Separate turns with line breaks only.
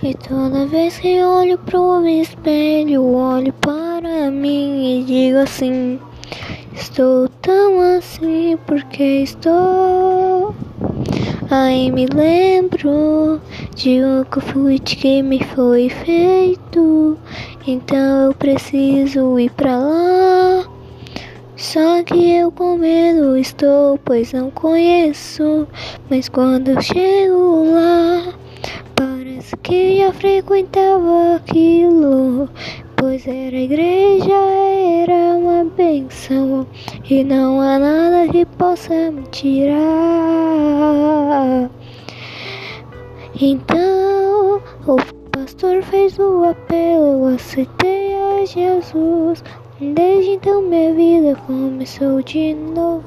E toda vez que olho pro espelho, olho para mim e digo assim: Estou tão assim porque estou. Aí me lembro de um convite que me foi feito. Então eu preciso ir pra lá. Só que eu com medo estou, pois não conheço. Mas quando eu chego lá, que já frequentava aquilo. Pois era igreja, era uma benção. E não há nada que possa me tirar. Então o pastor fez o apelo, eu aceitei a Jesus. Desde então minha vida começou de novo.